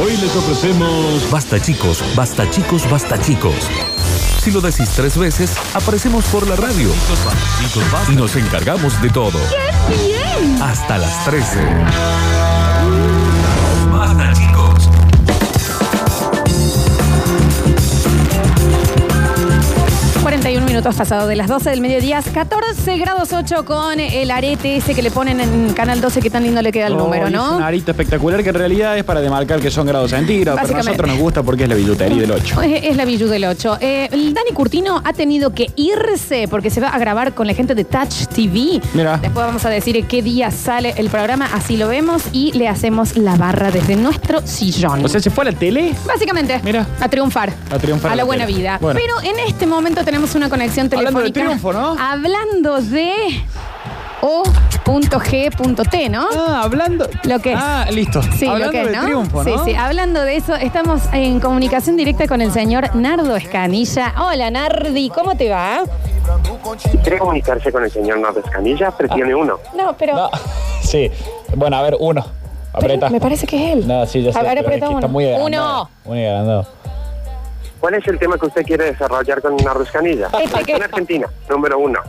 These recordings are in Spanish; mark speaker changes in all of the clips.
Speaker 1: Hoy les ofrecemos
Speaker 2: Basta chicos, basta chicos, basta chicos. Si lo decís tres veces, aparecemos por la radio.
Speaker 1: Chicos, basta.
Speaker 2: Y nos encargamos de todo.
Speaker 3: Bien.
Speaker 2: Hasta las 13.
Speaker 3: 41 minutos pasados de las 12 del mediodía, 14 grados 8 con el arete ese que le ponen en Canal 12, que tan lindo le queda el número,
Speaker 4: Oh, Es
Speaker 3: ¿no?
Speaker 4: un arito espectacular que en realidad es para demarcar que son grados centígrados, pero a nosotros nos gusta porque es la billutería del 8.
Speaker 3: Es, es la Billu del 8. Eh, el Dani Curtino ha tenido que irse porque se va a grabar con la gente de Touch TV.
Speaker 4: Mira.
Speaker 3: Después vamos a decir qué día sale el programa, así lo vemos y le hacemos la barra desde nuestro sillón.
Speaker 4: O sea, se fue a la tele.
Speaker 3: Básicamente,
Speaker 4: Mira.
Speaker 3: a triunfar.
Speaker 4: A triunfar
Speaker 3: A la
Speaker 4: la
Speaker 3: buena
Speaker 4: tele.
Speaker 3: vida.
Speaker 4: Bueno.
Speaker 3: Pero en este momento tenemos una conexión
Speaker 4: Hablando de
Speaker 3: telefónica.
Speaker 4: triunfo, ¿no?
Speaker 3: Hablando de O.G.T, ¿no?
Speaker 4: Ah, hablando.
Speaker 3: Lo que es.
Speaker 4: Ah, listo.
Speaker 3: Sí,
Speaker 4: hablando
Speaker 3: lo que es,
Speaker 4: de
Speaker 3: ¿no?
Speaker 4: triunfo, ¿no?
Speaker 3: Sí, sí. Hablando de eso, estamos en comunicación directa con el señor Nardo Escanilla. Hola, Nardi, ¿cómo te va?
Speaker 5: Quiere comunicarse con el señor Nardo Escanilla, presione uno.
Speaker 3: No, pero,
Speaker 4: No, sí. Bueno, a ver, uno.
Speaker 3: pero
Speaker 4: Apreta.
Speaker 3: me parece que es él.
Speaker 4: No, sí, ya sé.
Speaker 3: A ver, apreta
Speaker 4: que
Speaker 3: uno.
Speaker 4: Está muy agrandado.
Speaker 3: uno.
Speaker 4: Muy agrandado.
Speaker 5: ¿Cuál es el tema que usted quiere desarrollar con Nardo Escanilla?
Speaker 3: Este
Speaker 5: En Argentina, número uno.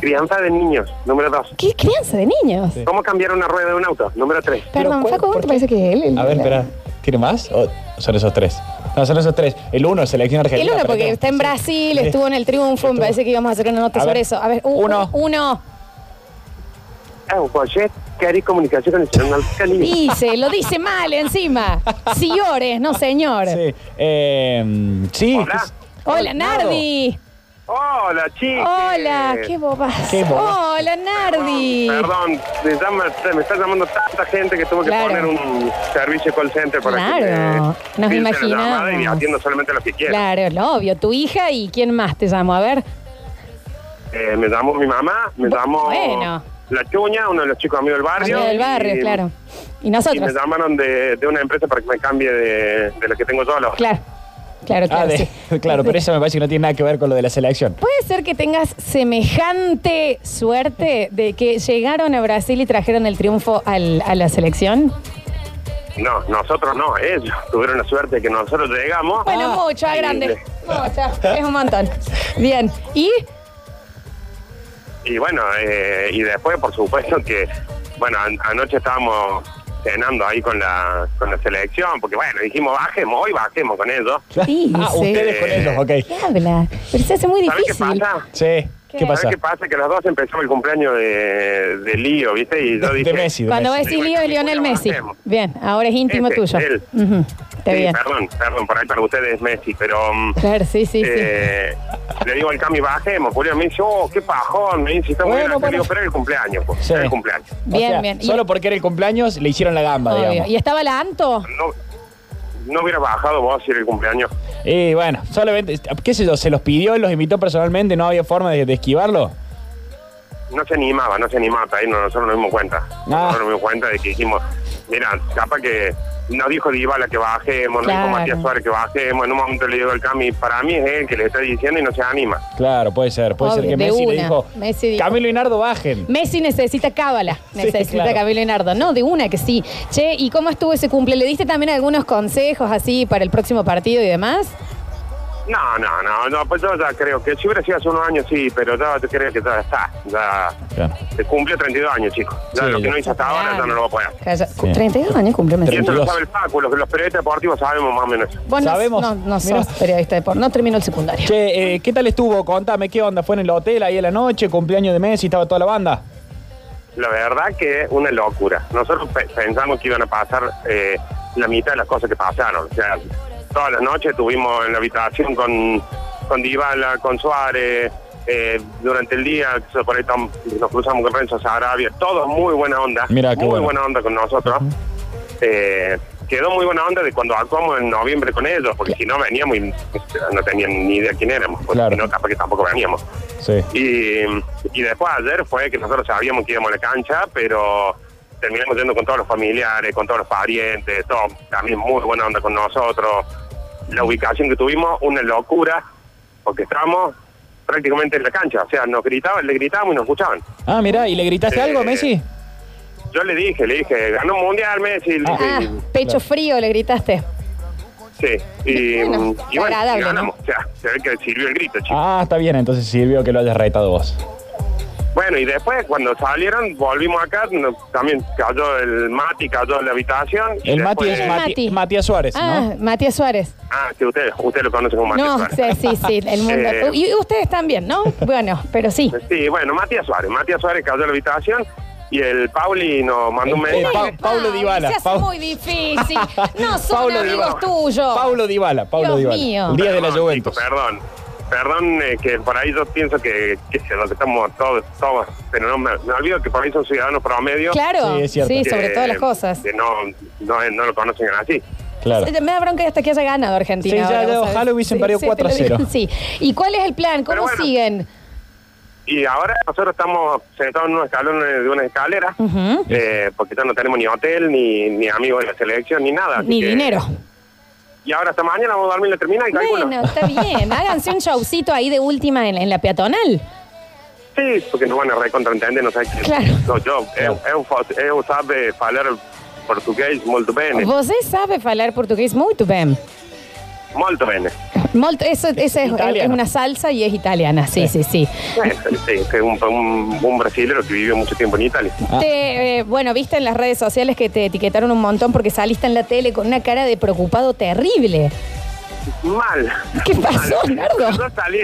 Speaker 5: Crianza de niños, número dos.
Speaker 3: ¿Qué crianza de niños?
Speaker 5: ¿Cómo cambiar una rueda de un auto? Número tres.
Speaker 3: Perdón,
Speaker 4: ¿cuál-
Speaker 3: Facu, ¿te parece que es él?
Speaker 4: A ver, espera. ¿Tiene más? ¿O son esos tres? No, son esos tres. El uno, selección argentina.
Speaker 3: El uno, porque está en. Brasil,
Speaker 4: Sí.
Speaker 3: estuvo en el triunfo, me
Speaker 4: Estuvo.
Speaker 3: parece que íbamos a hacer una nota
Speaker 4: A
Speaker 3: sobre
Speaker 4: ver.
Speaker 3: eso. A ver,
Speaker 4: Uno.
Speaker 3: Uno.
Speaker 5: Ah, José, ¿quiere comunicarse con el señor?
Speaker 3: Dice, lo dice mal encima. Señores, no señor.
Speaker 4: Sí. Eh, sí.
Speaker 5: Hola.
Speaker 3: Hola, Nardi.
Speaker 5: Hola, chicos.
Speaker 3: Hola, qué bobas.
Speaker 4: Qué bobas.
Speaker 3: Hola, Nardi.
Speaker 5: Perdón, me, llama- me está llamando tanta gente que tuve que
Speaker 3: Claro.
Speaker 5: poner un servicio call center para
Speaker 3: Claro,
Speaker 5: que me
Speaker 3: nos
Speaker 5: la
Speaker 3: imaginamos.
Speaker 5: llamada y atiendo solamente lo que quiero.
Speaker 3: Claro, lo obvio. Tu hija y quién más te llamó. A ver.
Speaker 5: Eh, me llamó mi mamá, me
Speaker 3: Bu-
Speaker 5: llamó
Speaker 3: bueno.
Speaker 5: La Chuña, uno de los chicos amigos del barrio.
Speaker 3: Amigo del barrio,
Speaker 5: y-
Speaker 3: claro. Y
Speaker 5: Y me
Speaker 3: nosotros.
Speaker 5: llamaron de, de una empresa para que me cambie de, de lo que tengo solo.
Speaker 3: Claro. Claro,
Speaker 4: Ah,
Speaker 3: claro.
Speaker 4: de-
Speaker 3: sí.
Speaker 4: claro, pero eso me parece que no tiene nada que ver con lo de la selección.
Speaker 3: Puede ser que tengas semejante suerte de que llegaron a Brasil y trajeron el triunfo al- a la selección.
Speaker 5: No, nosotros no, ellos tuvieron la suerte de que nosotros llegamos.
Speaker 3: Bueno,
Speaker 4: Ah,
Speaker 3: mucho, a grande. Mucho, es un montón. Bien. ¿Y?
Speaker 5: Y bueno, eh, y después, por supuesto que, bueno, an- anoche estábamos cenando ahí con la, con la selección, porque bueno, dijimos, bajemos, hoy bajemos con ellos.
Speaker 3: Sí,
Speaker 4: ah,
Speaker 3: sí.
Speaker 4: ustedes con ellos, ok.
Speaker 3: ¿Qué habla? Pero se hace muy
Speaker 5: ¿Sabes qué
Speaker 3: difícil.
Speaker 5: pasa?
Speaker 4: Sí. ¿Qué,
Speaker 3: ¿Qué?
Speaker 4: pasa?
Speaker 5: ¿Sabes qué pasa? Que los dos empezamos el cumpleaños de, de Lío, ¿viste? Y yo
Speaker 4: De
Speaker 5: dije...
Speaker 4: Messi. de
Speaker 3: Cuando
Speaker 4: Messi.
Speaker 3: ves decís lío es Lionel Messi. Bien, ahora es íntimo tuyo.
Speaker 5: él.
Speaker 3: Ujú, Está
Speaker 5: Sí,
Speaker 3: bien.
Speaker 5: perdón, perdón, por ahí para ustedes es Messi, pero... mm,
Speaker 3: Claro, sí, sí, sí.
Speaker 5: eh, le digo al Cami, bajemos. Julio me dice, oh, qué pajón. Me dice, está muy
Speaker 4: Bueno,
Speaker 5: bien. Digo, pero es el cumpleaños, pues.
Speaker 4: Sí.
Speaker 5: Es el cumpleaños.
Speaker 4: O
Speaker 3: Bien,
Speaker 4: sea,
Speaker 3: bien.
Speaker 4: Solo porque era el cumpleaños le hicieron la gamba,
Speaker 3: Obvio.
Speaker 4: digamos.
Speaker 3: ¿Y estaba la Anto?
Speaker 5: No, no hubiera bajado vos si era el cumpleaños.
Speaker 4: Y bueno, solamente, qué sé yo, se los pidió, los invitó personalmente, no había forma de, de esquivarlo.
Speaker 5: No se animaba, no se animaba. Ahí no- nosotros nos dimos cuenta.
Speaker 4: Ah.
Speaker 5: Nosotros nos dimos cuenta de que dijimos, mira, capaz que no dijo Dybala que bajemos, no
Speaker 3: Claro.
Speaker 5: dijo Matías Suárez que bajemos. En un momento le digo al Cami, para mí es él que le está diciendo y no se anima.
Speaker 4: Claro, puede ser. Puede
Speaker 3: Obvio,
Speaker 4: ser que
Speaker 3: de
Speaker 4: Messi le
Speaker 3: una.
Speaker 4: dijo,
Speaker 3: Messi dijo.
Speaker 4: Camilo y Nardo bajen.
Speaker 3: Messi necesita cábala,
Speaker 4: Sí,
Speaker 3: necesita
Speaker 4: claro.
Speaker 3: Camilo Leonardo. No, de una que sí. Che, ¿y cómo estuvo ese cumple? ¿Le diste también algunos consejos así para el próximo partido y demás?
Speaker 5: No, no, no, no, pues yo ya creo que si hubiera sido hace unos años sí, pero ya te creo que ya está. Ya
Speaker 4: Claro.
Speaker 5: se cumplió 32 años, chicos. Ya
Speaker 4: Sí,
Speaker 5: lo que
Speaker 4: ya
Speaker 5: no hizo hasta ahora ya no lo va a poder.
Speaker 3: Calla. 32 años cumple
Speaker 5: Y eso lo
Speaker 4: 32.
Speaker 5: sabe el Paco, los, los periodistas deportivos sabemos más o menos.
Speaker 3: Vos no-
Speaker 4: Sabemos.
Speaker 3: No, no sos periodista de no terminó el secundario.
Speaker 4: Che, eh, ¿qué tal estuvo? Contame, ¿qué onda? ¿Fue en el hotel ahí en la noche? ¿Cumpleaños de Messi? ¿Estaba toda la banda?
Speaker 5: La verdad que es una locura. Nosotros pe- pensamos que iban a pasar eh, la mitad de las cosas que pasaron. O sea, todas las noches estuvimos en la habitación con, con Dybala, con Suárez. eh, durante el día, por ahí tam- nos cruzamos con Renzo Sarabia. Todos muy buena onda.
Speaker 4: Mira,
Speaker 5: muy
Speaker 4: bueno.
Speaker 5: buena onda con nosotros. Eh, quedó muy buena onda de cuando actuamos en noviembre con ellos, porque si no veníamos y no tenían ni idea quién éramos. Porque
Speaker 4: Claro.
Speaker 5: si no, capaz que tampoco veníamos.
Speaker 4: Sí.
Speaker 5: Y, y después ayer fue que nosotros sabíamos que íbamos a la cancha, pero terminamos yendo con todos los familiares, con todos los parientes, todo, también muy buena onda con nosotros. La ubicación que tuvimos, una locura, porque estábamos prácticamente en la cancha, o sea, nos gritaban, le gritábamos y nos escuchaban.
Speaker 4: Ah, mirá, ¿y le gritaste
Speaker 5: Eh,
Speaker 4: algo, Messi?
Speaker 5: yo le dije, le dije, ganó un mundial Messi.
Speaker 3: Ah,
Speaker 5: y-
Speaker 3: pecho frío, le gritaste.
Speaker 5: sí, y,
Speaker 3: Bueno,
Speaker 5: y bueno, y
Speaker 3: ¿no?
Speaker 5: ganamos. O sea, se ve que sirvió el grito, chicos.
Speaker 4: Ah, está bien, entonces sirvió que lo hayas retado vos.
Speaker 5: Bueno, y después, cuando salieron, volvimos acá, no- también cayó el Mati, cayó en la habitación. y
Speaker 4: El Mati
Speaker 5: después-
Speaker 4: es Mati-
Speaker 3: Mati.
Speaker 4: Matías Suárez,
Speaker 3: Ah,
Speaker 4: ¿no?
Speaker 3: Matías Suárez.
Speaker 5: Ah, sí, usted, usted lo conoce como Matías
Speaker 3: No,
Speaker 5: Suárez.
Speaker 3: sí, sí, sí, el mundo.
Speaker 5: Eh,
Speaker 3: y ustedes también, ¿no? Bueno, pero sí.
Speaker 5: Sí, bueno, Matías Suárez. Matías Suárez cayó en la habitación y el Pauli nos mandó un mensaje.
Speaker 4: Pa- Paulo Dybala.
Speaker 3: Se hace
Speaker 4: Pau-
Speaker 3: muy difícil. No son
Speaker 4: Paulo
Speaker 3: amigos
Speaker 5: Dybala.
Speaker 3: tuyos.
Speaker 4: Paulo Dybala, Paulo
Speaker 3: Dios
Speaker 4: Dybala.
Speaker 3: mío.
Speaker 4: El día de la
Speaker 5: Perdón,
Speaker 4: Juventus.
Speaker 5: chicos, perdón. Perdón eh, que por ahí yo pienso que, que se lo que estamos todos, todos, pero no me, me olvido que por ahí son ciudadanos promedio.
Speaker 3: Claro,
Speaker 4: Sí, es cierto.
Speaker 3: sí, sobre todas las cosas.
Speaker 5: Que no, no, no lo conocen así.
Speaker 4: Claro.
Speaker 3: Me da bronca hasta que haya ganado Argentina.
Speaker 4: Sí, ya,
Speaker 3: ahora,
Speaker 4: ya, ojalá hubiesen perdido
Speaker 3: te lo
Speaker 4: 4 a 0.
Speaker 3: digo, Sí. ¿Y cuál es el plan? ¿Cómo
Speaker 5: bueno.
Speaker 3: siguen?
Speaker 5: Y ahora nosotros estamos sentados en unos escalones de una escalera,
Speaker 3: Ujú.
Speaker 5: eh, porque ya no tenemos ni hotel, ni, ni amigos de la selección, ni nada.
Speaker 3: Ni
Speaker 5: que-
Speaker 3: dinero.
Speaker 5: Y ahora hasta mañana vamos a dormir la termina y calculo.
Speaker 3: Bueno, está bien. Háganse un showcito ahí de última en, en la peatonal.
Speaker 5: Sí, porque nos van a recontraentender, no sé qué.
Speaker 3: Claro.
Speaker 5: No, yo, eu, eu, fa- eu sabe falar português molto bene.
Speaker 3: Você sabe falar portugués muito bem.
Speaker 5: Molto bene.
Speaker 3: Molto, eso, esa es, una salsa y es italiana. Sí, sí, sí.
Speaker 5: Sí, que es un, un, un brasilero que vivió mucho tiempo en Italia.
Speaker 4: Ah.
Speaker 3: Te, eh, bueno, viste en las redes sociales que te etiquetaron un montón porque saliste en la tele con una cara de preocupado terrible.
Speaker 5: Mal.
Speaker 3: ¿Qué pasó,
Speaker 5: Mal.
Speaker 3: Nardo?
Speaker 5: Yo salí,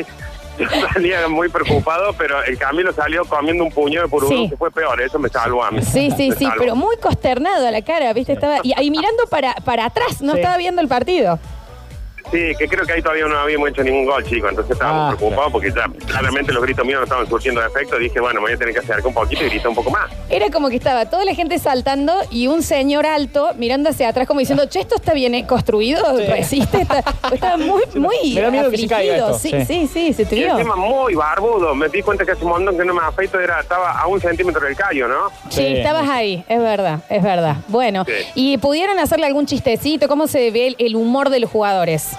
Speaker 5: yo salía muy preocupado, pero el Camilo salió comiendo un puño de pururú,
Speaker 3: Sí.
Speaker 5: que fue peor, eso me salvó a mí.
Speaker 3: Sí, sí,
Speaker 5: Me
Speaker 3: sí,
Speaker 5: salvó.
Speaker 3: pero muy consternado a la cara, ¿viste? Estaba, y, y mirando para, para atrás, no
Speaker 4: Sí.
Speaker 3: estaba viendo el partido.
Speaker 5: Sí, que creo que ahí todavía no habíamos hecho ningún gol, chico. Entonces estábamos
Speaker 4: Ah,
Speaker 5: preocupados porque ya claramente los gritos míos no estaban surtiendo de efecto. Dije, bueno, me voy a tener que acercar un poquito y gritar un poco más.
Speaker 3: Era como que estaba toda la gente saltando y un señor alto mirando hacia atrás como diciendo, che, esto está bien eh, construido,
Speaker 4: Sí.
Speaker 3: resiste. Está- estaba muy, muy
Speaker 4: Me da miedo que se caiga esto,
Speaker 3: Sí,
Speaker 4: sí.
Speaker 3: sí, sí, se te vio.
Speaker 5: encima muy barbudo. Me di cuenta que hace un montón que no me afeito, era, estaba a un centímetro del callo, ¿no?
Speaker 3: Sí,
Speaker 4: Sí.
Speaker 3: estabas ahí, es verdad, es verdad. Bueno,
Speaker 5: Sí.
Speaker 3: ¿y pudieron hacerle algún chistecito? ¿Cómo se ve el humor de los jugadores?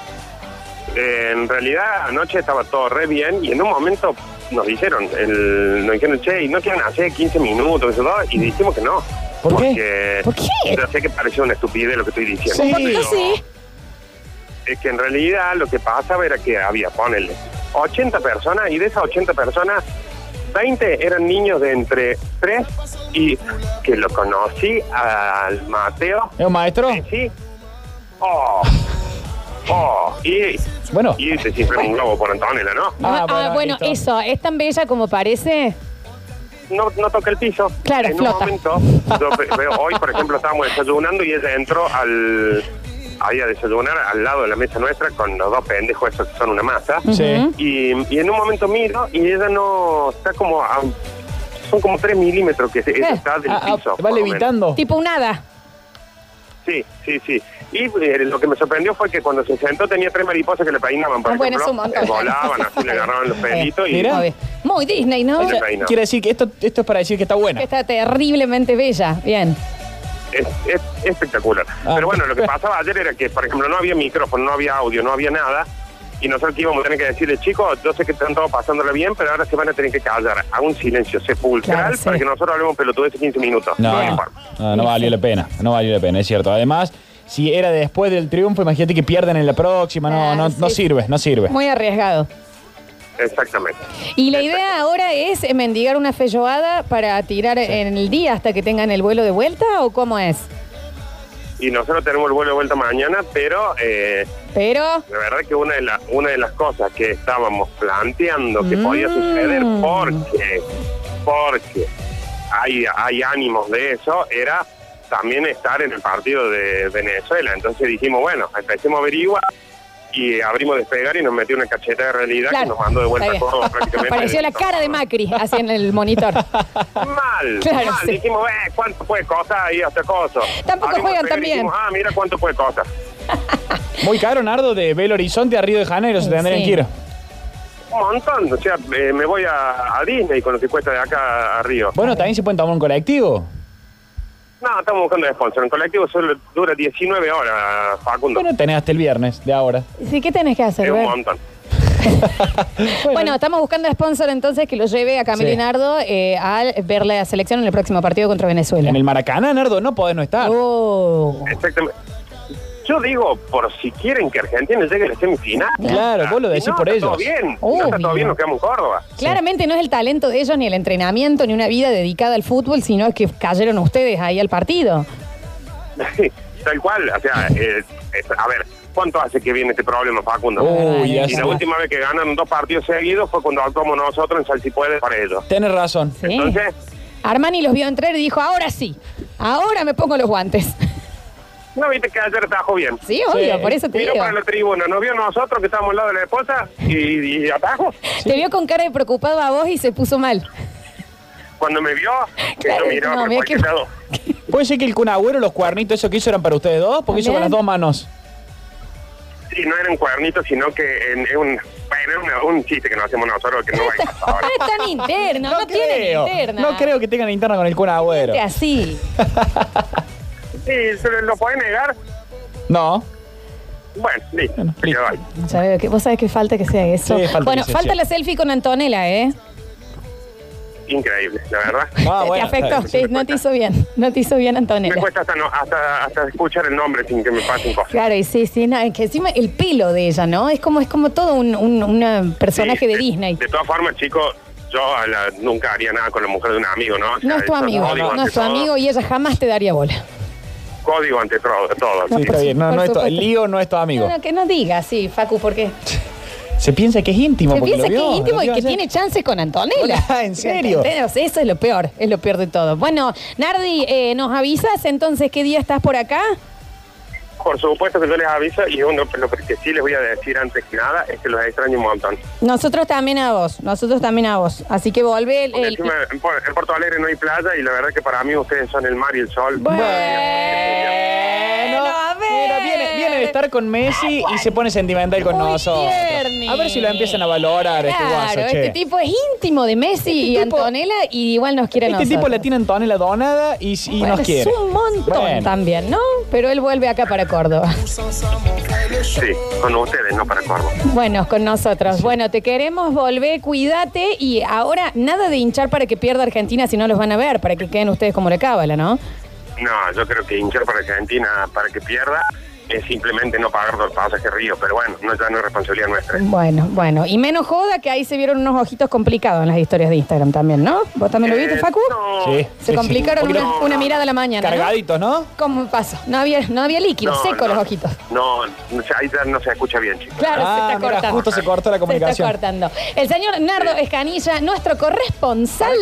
Speaker 5: Eh, en realidad anoche estaba todo re bien y en un momento nos dijeron, el, nos dijeron, che, ¿y no quieren hacer 15 minutos? Eso, todo? Y dijimos que no.
Speaker 4: ¿Por qué?
Speaker 5: Porque
Speaker 3: ¿Por qué?
Speaker 5: Yo sé que parece una estupidez lo que estoy diciendo.
Speaker 4: Sí.
Speaker 5: Pero
Speaker 3: sí.
Speaker 5: Es que en realidad lo que pasaba era que había, ponele, 80 personas y de esas 80 personas, 20 eran niños de entre 3 y que lo conocí al Mateo.
Speaker 4: ¿Es un maestro?
Speaker 5: Sí. Oh. Oh. Y,
Speaker 4: Bueno.
Speaker 5: y se siempre un globo por Antonella, ¿no?
Speaker 3: Ah,
Speaker 4: Ah,
Speaker 3: bueno, eso, ¿es tan bella como parece?
Speaker 5: No, no toca el piso.
Speaker 3: Claro,
Speaker 5: en
Speaker 3: flota.
Speaker 5: un momento, yo ve- veo, hoy por ejemplo estábamos desayunando y ella entró al ahí a desayunar al lado de la mesa nuestra con los dos pendejos esos que son una masa.
Speaker 4: Sí.
Speaker 5: Y, y en un momento miro y ella no está como a- son como 3 milímetros que se- ella
Speaker 3: Eh.
Speaker 5: está del piso.
Speaker 4: va levitando.
Speaker 3: Tipo un hada.
Speaker 5: Sí, sí, sí. Y eh, lo que me sorprendió fue que cuando se sentó tenía tres mariposas que le peinaban, por
Speaker 3: Ah, bueno, es
Speaker 5: ejemplo.
Speaker 3: un montón.
Speaker 5: Eh, volaban, así le agarraban los pelitos y...
Speaker 4: Mira.
Speaker 3: Muy, Disney, ¿no?
Speaker 4: Quiere decir que esto, esto es para decir que está buena.
Speaker 3: Que está terriblemente bella. Bien.
Speaker 5: Es, es espectacular.
Speaker 4: Ah.
Speaker 5: Pero bueno, lo que pasaba ayer era que, por ejemplo, no había micrófono, no había audio, no había nada. Y nosotros íbamos a tener que decirle, chicos, yo sé que están todos pasándolo bien, pero ahora se van a tener que callar a un silencio sepulcral
Speaker 3: Claro, sí.
Speaker 5: para que nosotros hablemos pelotudes de 15 minutos.
Speaker 4: No, no, no, no valió la pena. No valió la pena, es cierto. Además, si era después del triunfo, imagínate que pierdan en la próxima. No,
Speaker 3: Ah,
Speaker 4: no, no
Speaker 3: sí.
Speaker 4: sirve, no sirve.
Speaker 3: Muy arriesgado.
Speaker 5: Exactamente.
Speaker 3: Y la idea ahora es mendigar una felloada para tirar en el día hasta que tengan el vuelo de vuelta o cómo es.
Speaker 5: Y nosotros tenemos el vuelo de vuelta mañana, pero eh,
Speaker 3: Pero
Speaker 5: la verdad que una de, la- una de las cosas que estábamos planteando que
Speaker 3: Mm.
Speaker 5: podía suceder porque, porque hay, hay ánimos de eso, era también estar en el partido de Venezuela. Entonces dijimos, bueno, empecemos a averiguar y abrimos despegar y nos metió una cacheta de realidad
Speaker 3: Claro,
Speaker 5: que nos mandó de vuelta todo prácticamente.
Speaker 3: pareció la cara de Macri así en el monitor.
Speaker 5: Mal,
Speaker 3: Claro,
Speaker 5: mal.
Speaker 3: sí.
Speaker 5: Dijimos, eh, ¿cuánto puede costar ahí hasta cosa?
Speaker 3: Tampoco
Speaker 5: Abrimos
Speaker 3: juegan
Speaker 5: y dijimos, ah, mira cuánto puede costar.
Speaker 4: Muy caro, Nardo, de Belo Horizonte a Río de Janeiro, se tendrían
Speaker 3: Sí.
Speaker 4: que ir.
Speaker 5: Un montón, o sea, eh, me voy a, a Disney con lo que cuesta de acá a Río.
Speaker 4: Bueno, también se pueden tomar un colectivo.
Speaker 5: No, estamos buscando sponsor. En colectivo solo dura 19 horas, Facundo.
Speaker 4: Bueno, tenés hasta el viernes de ahora.
Speaker 3: Sí, ¿qué tenés que hacer?
Speaker 5: es un montón.
Speaker 3: Bueno, estamos buscando sponsor entonces que lo lleve a Camilo
Speaker 4: Sí.
Speaker 3: y Nardo eh, a ver la selección en el próximo partido contra Venezuela.
Speaker 4: En el Maracaná, Nardo, no podés no estar.
Speaker 3: Oh.
Speaker 5: Exactamente. Yo digo, por si quieren que Argentina llegue a la semifinal.
Speaker 4: Claro, vos lo decís
Speaker 5: no,
Speaker 4: por
Speaker 5: está todo
Speaker 4: ellos.
Speaker 5: bien. No está todo bien, nos quedamos en Córdoba.
Speaker 3: Claramente no es el talento de ellos, ni el entrenamiento, ni una vida dedicada al fútbol, sino que cayeron ustedes ahí al partido.
Speaker 5: Tal cual. O sea, eh, es- a ver, ¿cuánto hace que viene este problema, Facundo?
Speaker 4: Uy,
Speaker 5: y la última vez que ganaron dos partidos seguidos fue cuando actuamos nosotros en Salsipuede para ellos.
Speaker 4: Tenés razón.
Speaker 3: Sí.
Speaker 5: Entonces,
Speaker 3: Armani los vio entrar y dijo, ahora sí, ahora me pongo los guantes.
Speaker 5: No viste que ayer atajó bien.
Speaker 3: Sí, obvio,
Speaker 4: Sí.
Speaker 3: por eso te
Speaker 5: Miró
Speaker 3: digo.
Speaker 5: para la tribuna, nos vio nosotros que estábamos al lado de la esposa y, y atajó.
Speaker 3: Te vio con cara de preocupado a vos y se puso mal.
Speaker 5: Cuando me vio, que
Speaker 3: Claro,
Speaker 5: yo miraba
Speaker 3: no,
Speaker 5: por
Speaker 3: mira
Speaker 5: cualquier
Speaker 3: que-
Speaker 5: lado.
Speaker 4: ¿Puede ser que el Kun Agüero, los cuernitos, eso que hizo eran para ustedes dos? Porque hizo con las
Speaker 3: También.
Speaker 4: dos manos.
Speaker 5: Sí, no eran cuernitos, sino que en, en un, bueno, una- un chiste que nos hacemos nosotros que no va a ahora.
Speaker 3: Es tan interno, no, tienen
Speaker 4: creo.
Speaker 3: interna.
Speaker 4: No creo que tengan interna con el Kun Agüero.
Speaker 3: Así.
Speaker 5: Sí, ¿se lo, puede negar?
Speaker 4: No.
Speaker 5: Bueno, listo.
Speaker 4: Bueno,
Speaker 5: se quedó ahí.
Speaker 3: ¿Sabe que- Vos sabés que falta que sea eso.
Speaker 4: Sí, falta
Speaker 3: bueno,
Speaker 4: que sea,
Speaker 3: falta
Speaker 4: sí.
Speaker 3: la selfie con Antonella, ¿eh?
Speaker 5: Increíble, la verdad.
Speaker 4: Ah,
Speaker 3: ¿Te
Speaker 4: bueno,
Speaker 3: afectó? Sí, no te hizo bien. No te hizo bien
Speaker 5: Me
Speaker 3: Antonella.
Speaker 5: cuesta hasta, no- hasta, hasta escuchar el nombre sin que me pasen cosas.
Speaker 3: Claro, y sí, sí, no, es que encima el pelo de ella, ¿no? Es como, es como todo un, un una personaje
Speaker 5: Sí,
Speaker 3: de Disney.
Speaker 5: De todas formas, chicos, yo a la- nunca haría nada con la mujer de un amigo, ¿no? O sea,
Speaker 3: No es tu amigo, no
Speaker 5: ante
Speaker 3: es tu
Speaker 5: todo.
Speaker 3: amigo y ella jamás te daría bola.
Speaker 5: Código ante todo. todo.
Speaker 4: Sí, está bien. No, no es tu- lío no es tu amigo.
Speaker 3: No, no, que no diga, sí, Facu, porque
Speaker 4: Se piensa que es íntimo.
Speaker 3: se piensa
Speaker 4: lo
Speaker 3: que
Speaker 4: vio,
Speaker 3: es íntimo y que
Speaker 4: ayer.
Speaker 3: tiene chances con Antonella.
Speaker 4: Hola, ¿en serio?
Speaker 3: Eso es lo peor, es lo peor de todo. Bueno, Nardi, eh, ¿nos avisas entonces qué día estás por acá?
Speaker 5: Por supuesto que yo les aviso y uno, lo que sí les voy a decir antes que nada es que los extraño un montón.
Speaker 3: Nosotros también a vos, nosotros también a vos. Así que volvé el... El-
Speaker 5: encima en Por- en Porto Alegre no hay playa y la verdad que para mí ustedes son el mar y el sol.
Speaker 3: Bueno,
Speaker 4: Bueno,
Speaker 3: a.
Speaker 4: mira, viene, viene de estar con Messi y se pone sentimental con
Speaker 3: Muy
Speaker 4: nosotros.
Speaker 3: tierni.
Speaker 4: A ver si lo empiezan a valorar este
Speaker 3: Claro,
Speaker 4: guaso, che.
Speaker 3: este tipo es íntimo de Messi y
Speaker 4: Este tipo-
Speaker 3: Antonella y igual nos quiere a
Speaker 4: Este tipo la tiene Antonella donada y, y
Speaker 3: Bueno,
Speaker 4: nos quiere.
Speaker 3: Es un montón
Speaker 4: Bueno.
Speaker 3: también, ¿no? Pero él vuelve acá para Córdoba.
Speaker 5: Sí, con ustedes, no para Córdoba.
Speaker 3: Bueno, con nosotros. Bueno, te queremos volver, cuídate y ahora nada de hinchar para que pierda Argentina si no los van a ver, para que queden ustedes como la cábala, ¿no?
Speaker 5: No, yo creo que hinchar para Argentina para que pierda es simplemente no pagar los pasajes Río, pero bueno, no, ya no es responsabilidad nuestra.
Speaker 3: Bueno, bueno. Y menos joda que ahí se vieron unos ojitos complicados en las historias de Instagram también, ¿no? ¿Vos también lo viste,
Speaker 5: Eh,
Speaker 3: Facu?
Speaker 5: No,
Speaker 4: Sí.
Speaker 3: Se complicaron una, una mirada a la mañana. ¿no?
Speaker 4: Cargaditos, ¿no?
Speaker 3: ¿Cómo pasó? No había, no había líquido,
Speaker 5: no,
Speaker 3: seco
Speaker 5: no.
Speaker 3: los ojitos.
Speaker 5: No, no, ahí ya no se escucha bien, chicos.
Speaker 3: Claro,
Speaker 4: Ah,
Speaker 3: se está
Speaker 4: mira,
Speaker 3: cortando.
Speaker 4: justo se cortó la
Speaker 3: Se está
Speaker 4: comunicación.
Speaker 3: cortando. El señor Nardo Escanilla, nuestro corresponsal